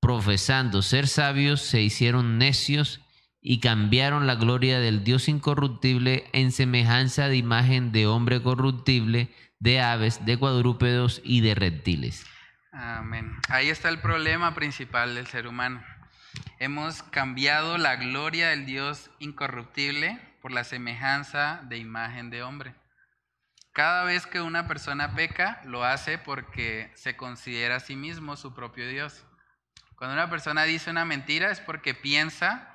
profesando ser sabios, se hicieron necios y cambiaron la gloria del Dios incorruptible en semejanza de imagen de hombre corruptible, de aves, de cuadrúpedos y de reptiles. Amén. Ahí está el problema principal del ser humano. Hemos cambiado la gloria del Dios incorruptible por la semejanza de imagen de hombre. Cada vez que una persona peca, lo hace porque se considera a sí mismo su propio Dios. Cuando una persona dice una mentira es porque piensa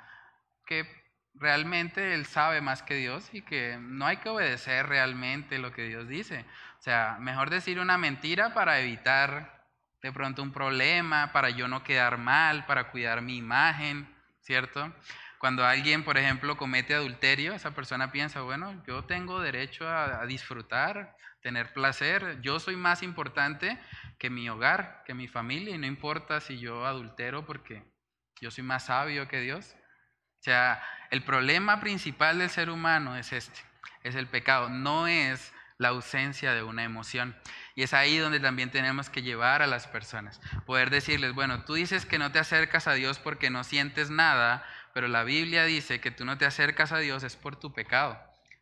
que realmente él sabe más que Dios y que no hay que obedecer realmente lo que Dios dice. O sea, mejor decir una mentira para evitar de pronto un problema, para yo no quedar mal, para cuidar mi imagen, ¿cierto? Cuando alguien, por ejemplo, comete adulterio, esa persona piensa, bueno, yo tengo derecho a, a disfrutar, tener placer, yo soy más importante que mi hogar, que mi familia, y no importa si yo adultero porque yo soy más sabio que Dios. O sea, el problema principal del ser humano es este, es el pecado, no es la ausencia de una emoción. Y es ahí donde también tenemos que llevar a las personas, poder decirles, bueno, tú dices que no te acercas a Dios porque no sientes nada, pero la Biblia dice que tú no te acercas a Dios es por tu pecado,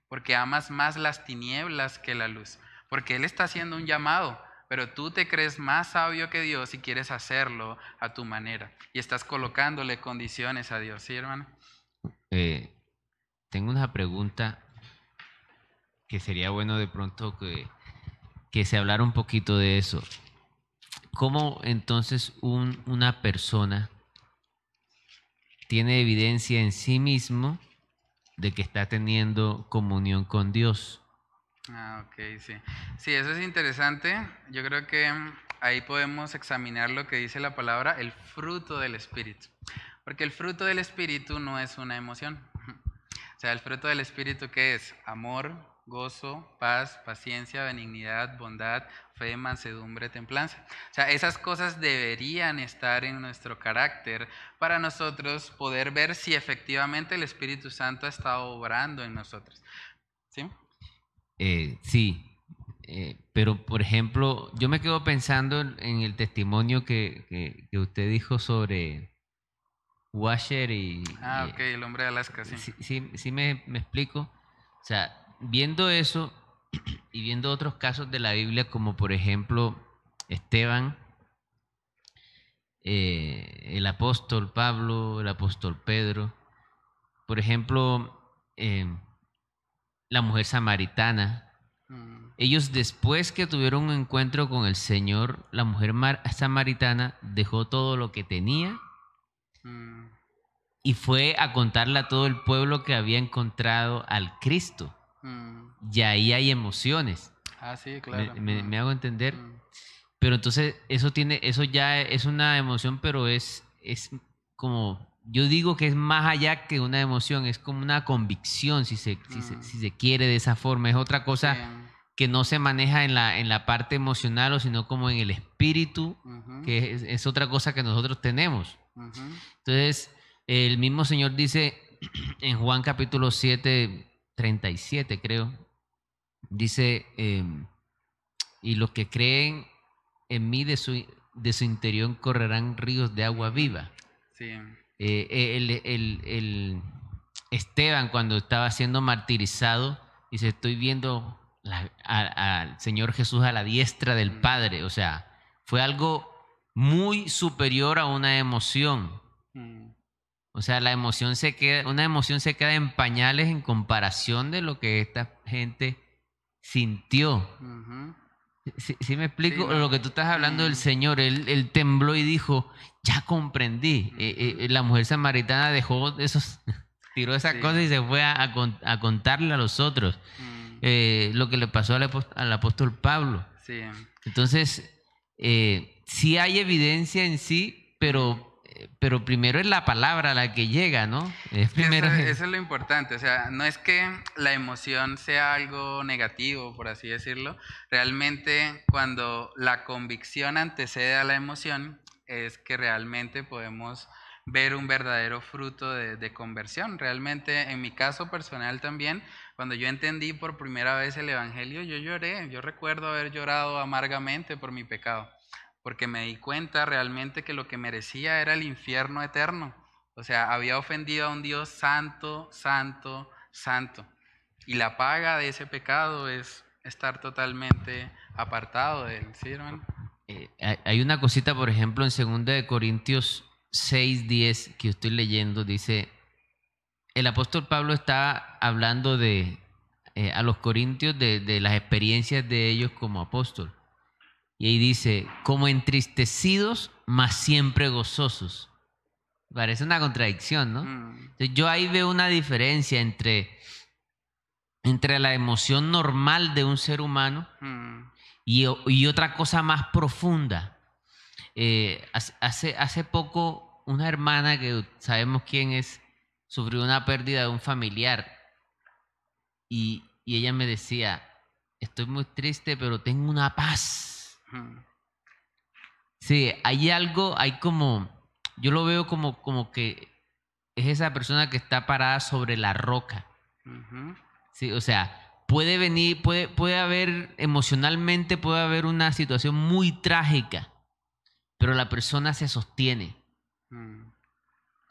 porque amas más las tinieblas que la luz, porque Él está haciendo un llamado pero tú te crees más sabio que Dios y quieres hacerlo a tu manera. Y estás colocándole condiciones a Dios, ¿sí, hermano? Eh, tengo una pregunta que sería bueno de pronto que, que se hablara un poquito de eso. ¿Cómo entonces una persona tiene evidencia en sí mismo de que está teniendo comunión con Dios? Ah, ok, sí. Sí, eso es interesante. Yo creo que mm, ahí podemos examinar lo que dice la palabra, el fruto del Espíritu. Porque el fruto del Espíritu no es una emoción. O sea, el fruto del Espíritu, ¿qué es? Amor, gozo, paz, paciencia, benignidad, bondad, fe, mansedumbre, templanza. O sea, esas cosas deberían estar en nuestro carácter para nosotros poder ver si efectivamente el Espíritu Santo ha estado obrando en nosotros. ¿Sí? Eh, sí, eh, pero por ejemplo, yo me quedo pensando en, el testimonio que, usted dijo sobre Washer y... Ah, ok, el hombre de Alaska, sí. Sí, sí, me, explico. O sea, viendo eso, y viendo otros casos de la Biblia, como por ejemplo Esteban, eh, el apóstol Pablo, el apóstol Pedro, por ejemplo, eh, la mujer samaritana, mm. ellos después que tuvieron un encuentro con el Señor, la mujer samaritana dejó todo lo que tenía mm. y fue a contarle a todo el pueblo que había encontrado al Cristo. Mm. Y ahí hay emociones. Ah, sí, claro. Me, hago entender. Pero entonces eso tiene, eso ya es una emoción, pero es, es como, yo digo que es más allá que una emoción, es como una convicción, si se, si se, quiere de esa forma. Es otra cosa que no se maneja en la, en la parte emocional, o sino como en el espíritu, que es, otra cosa que nosotros tenemos. Entonces, el mismo Señor dice en Juan capítulo 7, 37 creo, dice, em, y los que creen en mí de su, de su interior correrán ríos de agua viva. Sí. Eh, el, el, Esteban cuando estaba siendo martirizado, dice, estoy viendo al Señor Jesús a la diestra del mm. Padre. O sea, fue algo muy superior a una emoción. Mm. O sea, la emoción se queda, una emoción se queda en pañales en comparación de lo que esta gente sintió. ¿Sí, me explico? Lo que tú estás hablando del Señor, él, tembló y dijo, ya comprendí. Eh, eh, la mujer samaritana dejó esos, tiró esas cosas y se fue a, contarle a los otros mm. eh, lo que le pasó al, al apóstol Pablo. Entonces, sí hay evidencia en sí, pero pero primero es la palabra la que llega, ¿no? Es primero... Eso, es lo importante, o sea, no es que la emoción sea algo negativo, por así decirlo, realmente cuando la convicción antecede a la emoción, es que realmente podemos ver un verdadero fruto de, conversión. Realmente, en mi caso personal también, cuando yo entendí por primera vez el Evangelio, yo lloré. Yo recuerdo haber llorado amargamente por mi pecado porque me di cuenta realmente que lo que merecía era el infierno eterno. O sea, había ofendido a un Dios santo, santo, santo. Y la paga de ese pecado es estar totalmente apartado de él, ¿sí, hermano? Eh, hay una cosita, por ejemplo, en 2 Corintios 6, 10, que estoy leyendo, dice, el apóstol Pablo está hablando de, eh, a los corintios de, de las experiencias de ellos como apóstol. Y ahí dice, como entristecidos, mas siempre gozosos. Parece una contradicción, ¿no? Mm. yo ahí veo una diferencia entre, entre la emoción normal de un ser humano mm. Y, otra cosa más profunda. Eh, hace, hace poco, una hermana que sabemos quién es, sufrió una pérdida de un familiar y, y ella me decía, estoy muy triste, pero tengo una paz Sí, hay algo, hay como, yo lo veo como, como que es esa persona que está parada sobre la roca. Sí, o sea, puede venir, puede, puede haber, emocionalmente puede haber una situación muy trágica, pero la persona se sostiene. Mm.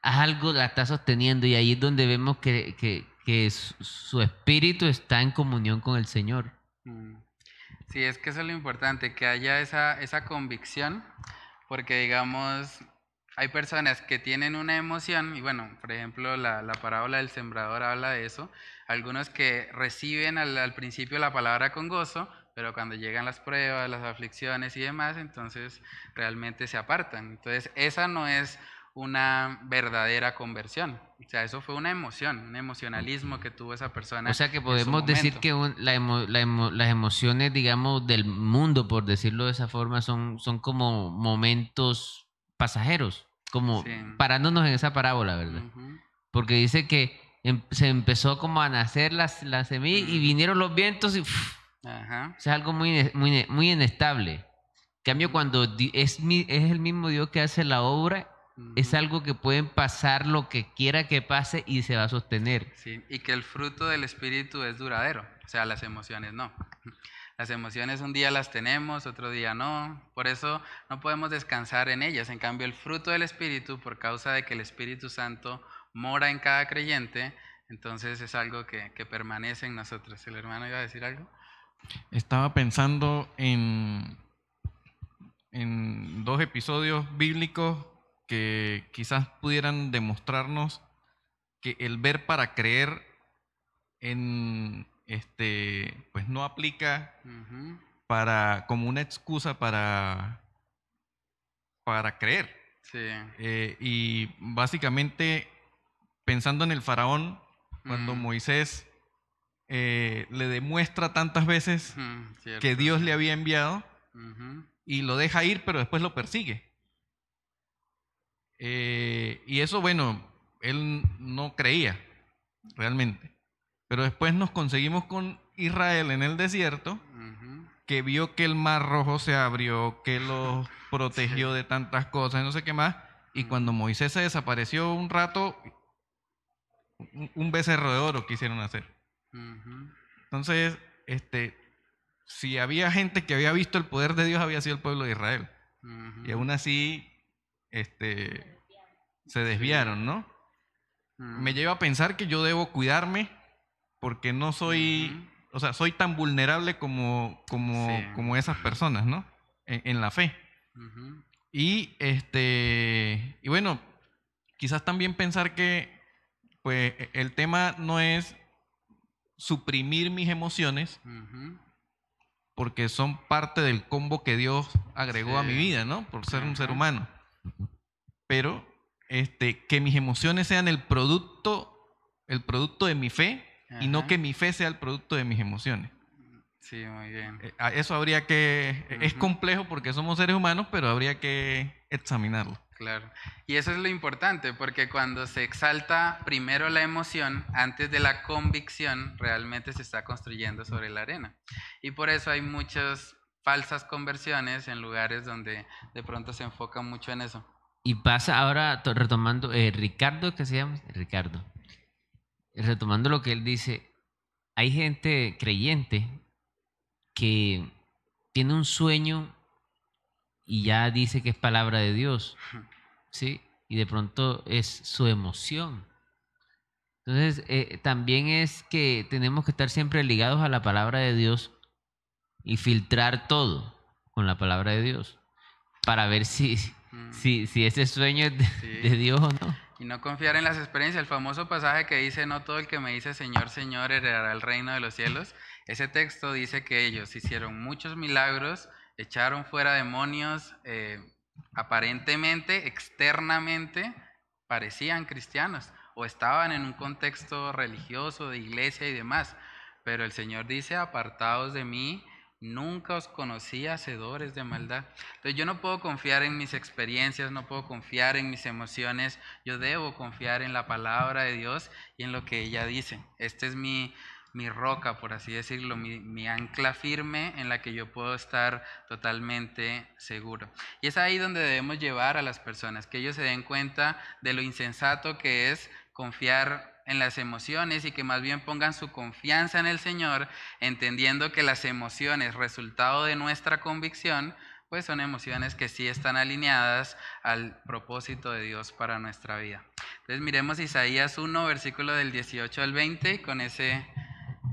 Algo la está sosteniendo y ahí es donde vemos que, que, que su, espíritu está en comunión con el Señor. Mm. Sí, es que eso es lo importante, que haya esa, esa convicción, porque digamos, hay personas que tienen una emoción, y bueno, por ejemplo, la, la parábola del sembrador habla de eso, algunos que reciben al, al, principio la palabra con gozo, pero cuando llegan las pruebas, las aflicciones y demás, entonces realmente se apartan. Entonces, esa no es una verdadera conversión. O sea, eso fue una emoción, un emocionalismo que tuvo esa persona. O sea, que podemos decir que las emociones, digamos, del mundo, por decirlo de esa forma, son, son como momentos pasajeros, como parándonos en esa parábola, ¿verdad? Porque dice que em, se empezó como a nacer la, la semilla y vinieron los vientos y... O sea, algo muy, muy, muy inestable. En cambio, cuando es, es el mismo Dios que hace la obra es algo que pueden pasar lo que quiera que pase y se va a sostener. Sí, y que el fruto del espíritu es duradero, o sea, las emociones no. Las emociones un día las tenemos, otro día no, por eso no podemos descansar en ellas. En cambio, el fruto del espíritu, por causa de que el Espíritu Santo mora en cada creyente, entonces es algo que, que permanece en nosotros. ¿El hermano iba a decir algo? Estaba pensando en, en dos episodios bíblicos que quizás pudieran demostrarnos que el ver para creer en este pues no aplica para como una excusa para para creer. Eh, y básicamente pensando en el faraón, cuando Moisés eh, le demuestra tantas veces que Dios le había enviado y lo deja ir, pero después lo persigue. Eh, y eso, bueno, él no creía realmente. Pero después nos conseguimos con Israel en el desierto, que vio que el mar rojo se abrió, que los protegió de tantas cosas, no sé qué más. Y cuando Moisés se desapareció un rato, un becerro de oro quisieron hacer. Entonces, este, si había gente que había visto el poder de Dios, había sido el pueblo de Israel. Y aún así, este, se desviaron, ¿no? Me lleva a pensar que yo debo cuidarme porque no soy, o sea, soy tan vulnerable como, como, como esas personas, ¿no? En, la fe. Y este, y bueno, quizás también pensar que pues e, el tema no es suprimir mis emociones, porque son parte del combo que Dios agregó a mi vida, ¿no? Por ser un ser humano. Pero este, que mis emociones sean el producto, el producto de mi fe y no que mi fe sea el producto de mis emociones. Sí, muy bien. Eh, eso habría que, es complejo porque somos seres humanos, pero habría que examinarlo. Claro. Y eso es lo importante, porque cuando se exalta primero la emoción antes de la convicción, realmente se está construyendo sobre la arena. Y por eso hay muchas falsas conversiones en lugares donde de pronto se enfoca mucho en eso. Y pasa ahora, retomando, eh, Ricardo, ¿qué se llama? Ricardo. Retomando lo que él dice, hay gente creyente que tiene un sueño y ya dice que es palabra de Dios. ¿sí? Y de pronto es su emoción. Entonces, eh, también es que tenemos que estar siempre ligados a la palabra de Dios y filtrar todo con la palabra de Dios para ver si, mm. si, si ese sueño es de, Dios o no. Y no confiar en las experiencias. El famoso pasaje que dice, no todo el que me dice Señor, Señor heredará el reino de los cielos. Ese texto dice que ellos hicieron muchos milagros, echaron fuera demonios, eh, aparentemente, externamente, parecían cristianos o estaban en un contexto religioso, de iglesia y demás. Pero el Señor dice, apartados de mí, nunca os conocí hacedores de maldad. Entonces yo no puedo confiar en mis experiencias, no puedo confiar en mis emociones, yo debo confiar en la palabra de Dios y en lo que ella dice. Este es mi, mi roca, por así decirlo, mi, ancla firme en la que yo puedo estar totalmente seguro. Y es ahí donde debemos llevar a las personas, que ellos se den cuenta de lo insensato que es confiar en las emociones y que más bien pongan su confianza en el Señor, entendiendo que las emociones, resultado de nuestra convicción, pues son emociones que sí están alineadas al propósito de Dios para nuestra vida. Entonces miremos Isaías 1, versículo del 18 al 20, con ese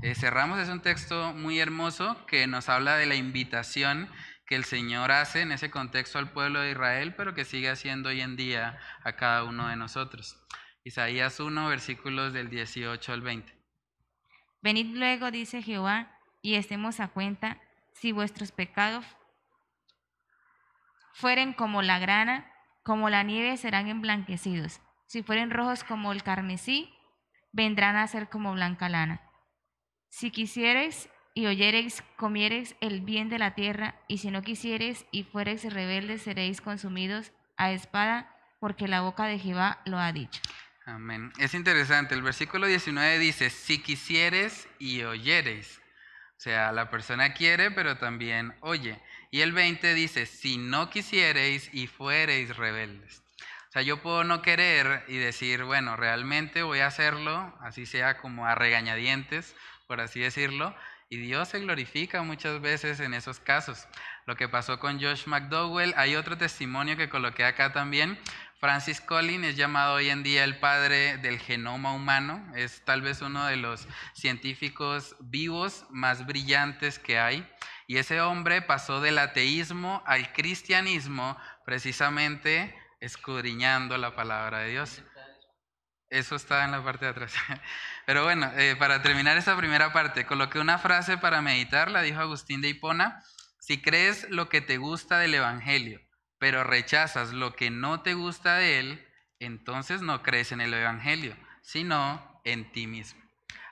eh, cerramos, es un texto muy hermoso que nos habla de la invitación que el Señor hace en ese contexto al pueblo de Israel, pero que sigue haciendo hoy en día a cada uno de nosotros. Isaías 1, versículos del 18 al 20. Venid luego, dice Jehová, y estemos a cuenta, si vuestros pecados fueren como la grana, como la nieve serán emblanquecidos. Si fueren rojos como el carmesí, vendrán a ser como blanca lana. Si quisiereis y oyereis, comiereis el bien de la tierra, y si no quisiereis y fuereis rebeldes, seréis consumidos a espada, porque la boca de Jehová lo ha dicho. Amén. Es interesante, el versículo 19 dice, si quisieres y oyereis. O sea, la persona quiere, pero también oye. Y el 20 dice, si no quisiereis y fuereis rebeldes. O sea, yo puedo no querer y decir, bueno, realmente voy a hacerlo, así sea como a regañadientes, por así decirlo, y Dios se glorifica muchas veces en esos casos. Lo que pasó con Josh McDowell, hay otro testimonio que coloqué acá también, Francis Collins es llamado hoy en día el padre del genoma humano, es tal vez uno de los científicos vivos más brillantes que hay. Y ese hombre pasó del ateísmo al cristianismo precisamente escudriñando la palabra de Dios. Eso está en la parte de atrás. Pero bueno, eh, para terminar esta primera parte, coloqué una frase para meditar, la dijo Agustín de Hipona, si crees lo que te gusta del Evangelio pero rechazas lo que no te gusta de él, entonces no crees en el Evangelio, sino en ti mismo.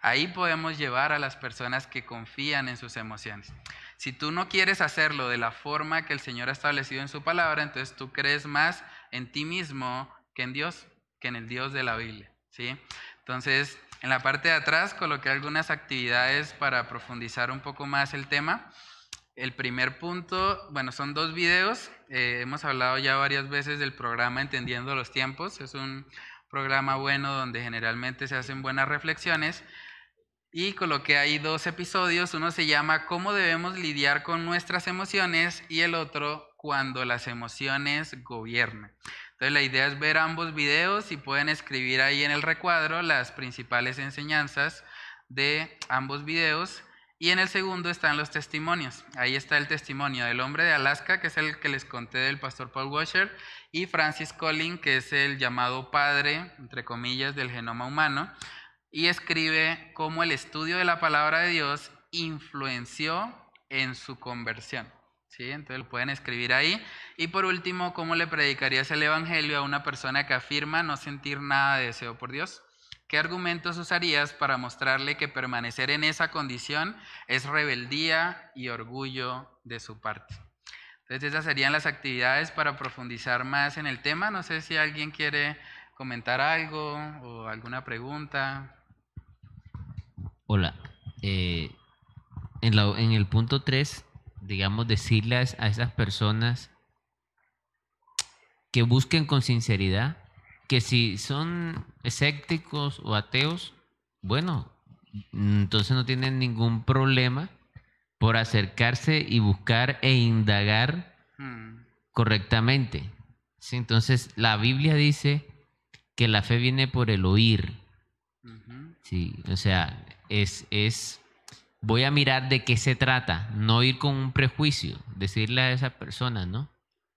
Ahí podemos llevar a las personas que confían en sus emociones. Si tú no quieres hacerlo de la forma que el Señor ha establecido en su palabra, entonces tú crees más en ti mismo que en Dios, que en el Dios de la Biblia. ¿sí? Entonces, en la parte de atrás coloqué algunas actividades para profundizar un poco más el tema. El primer punto, bueno, son dos videos. Eh, hemos hablado ya varias veces del programa Entendiendo los Tiempos. Es un programa bueno donde generalmente se hacen buenas reflexiones. Y coloqué ahí dos episodios. Uno se llama Cómo debemos lidiar con nuestras emociones y el otro Cuando las emociones gobiernan. Entonces la idea es ver ambos videos y pueden escribir ahí en el recuadro las principales enseñanzas de ambos videos y en el segundo están los testimonios. Ahí está el testimonio del hombre de Alaska, que es el que les conté del pastor Paul Washer, y Francis Collins, que es el llamado padre, entre comillas, del genoma humano, y escribe cómo el estudio de la palabra de Dios influenció en su conversión. ¿Sí? Entonces lo pueden escribir ahí. Y por último, ¿cómo le predicarías el Evangelio a una persona que afirma no sentir nada de deseo por Dios? ¿Qué argumentos usarías para mostrarle que permanecer en esa condición es rebeldía y orgullo de su parte? Entonces esas serían las actividades para profundizar más en el tema. No sé si alguien quiere comentar algo o alguna pregunta. Hola. Eh, en, el punto 3, digamos, decirles a esas personas que busquen con sinceridad que si son escépticos o ateos, bueno, entonces no tienen ningún problema por acercarse y buscar e indagar hmm. correctamente. Entonces la Biblia dice que la fe viene por el oír. Sí, o sea, es, es, voy a mirar de qué se trata, no ir con un prejuicio, decirle a esa persona, ¿no?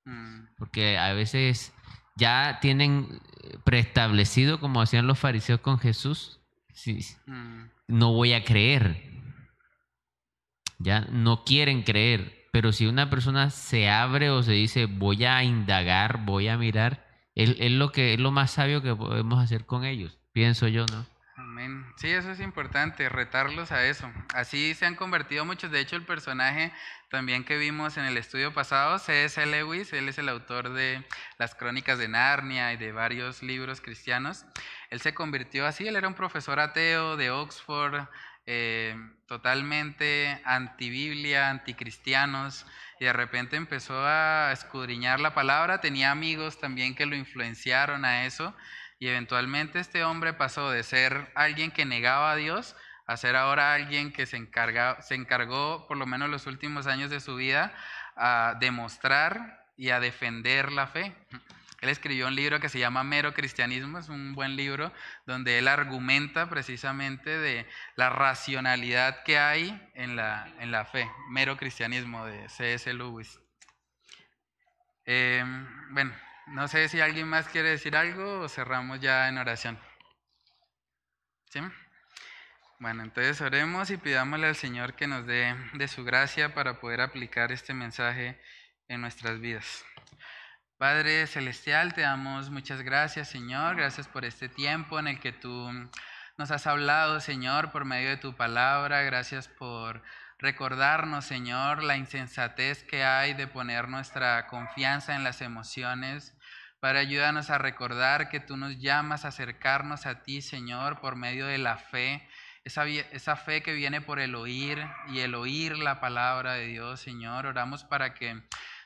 Hmm. Porque a veces ya tienen preestablecido como hacían los fariseos con Jesús, mm. no voy a creer. Ya no quieren creer. Pero si una persona se abre o se dice voy a indagar, voy a mirar, es, es lo que es lo más sabio que podemos hacer con ellos, pienso yo, ¿no? Sí, eso es importante, retarlos a eso. Así se han convertido muchos. De hecho, el personaje también que vimos en el estudio pasado, C.S. Lewis, él es el autor de las crónicas de Narnia y de varios libros cristianos. Él se convirtió así, él era un profesor ateo de Oxford, eh, totalmente anti-Biblia, anticristianos, y de repente empezó a escudriñar la palabra. Tenía amigos también que lo influenciaron a eso y eventualmente este hombre pasó de ser alguien que negaba a Dios a ser ahora alguien que se, encarga, se encargó, por lo menos los últimos años de su vida, a demostrar y a defender la fe. Él escribió un libro que se llama Mero Cristianismo, es un buen libro donde él argumenta precisamente de la racionalidad que hay en la, en la fe, Mero Cristianismo de C.S. Lewis. Eh, bueno, no sé si alguien más quiere decir algo o cerramos ya en oración. ¿Sí? Bueno, entonces oremos y pidámosle al Señor que nos dé de su gracia para poder aplicar este mensaje en nuestras vidas. Padre Celestial, te damos muchas gracias, Señor. Gracias por este tiempo en el que tú nos has hablado, Señor, por medio de tu palabra. Gracias por recordarnos, Señor, la insensatez que hay de poner nuestra confianza en las emociones para ayudarnos a recordar que tú nos llamas a acercarnos a ti, Señor, por medio de la fe, esa, fe que viene por el oír y el oír la palabra de Dios, Señor. Oramos para que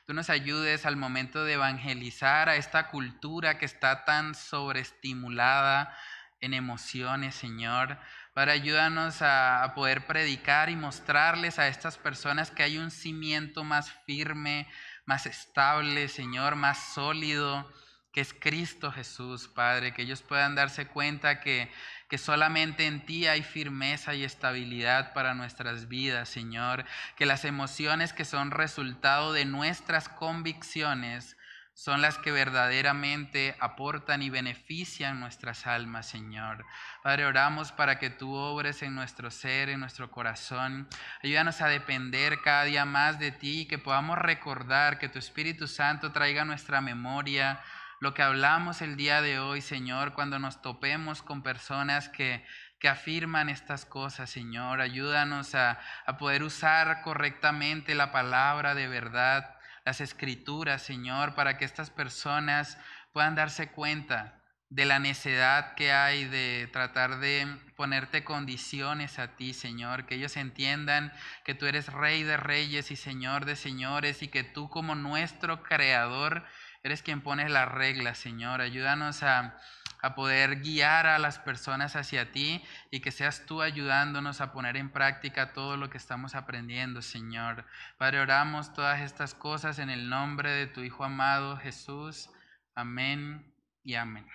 tú nos ayudes al momento de evangelizar a esta cultura que está tan sobreestimulada en emociones, Señor, para ayudarnos a, a, poder predicar y mostrarles a estas personas que hay un cimiento más firme, más estable, Señor, más sólido, que es Cristo Jesús, Padre, que ellos puedan darse cuenta que, que solamente en ti hay firmeza y estabilidad para nuestras vidas, Señor, que las emociones que son resultado de nuestras convicciones son las que verdaderamente aportan y benefician nuestras almas, Señor. Padre, oramos para que tú obres en nuestro ser, en nuestro corazón. Ayúdanos a depender cada día más de ti y que podamos recordar que tu Espíritu Santo traiga nuestra memoria lo que hablamos el día de hoy, Señor, cuando nos topemos con personas que, que afirman estas cosas, Señor. Ayúdanos a, a poder usar correctamente la palabra de verdad, las escrituras, Señor, para que estas personas puedan darse cuenta de la necedad que hay de tratar de ponerte condiciones a ti, Señor, que ellos entiendan que tú eres Rey de Reyes y Señor de Señores y que tú como nuestro Creador Eres quien pone las reglas, Señor. Ayúdanos a, a poder guiar a las personas hacia ti y que seas tú ayudándonos a poner en práctica todo lo que estamos aprendiendo, Señor. Padre, oramos todas estas cosas en el nombre de tu Hijo amado Jesús. Amén y amén.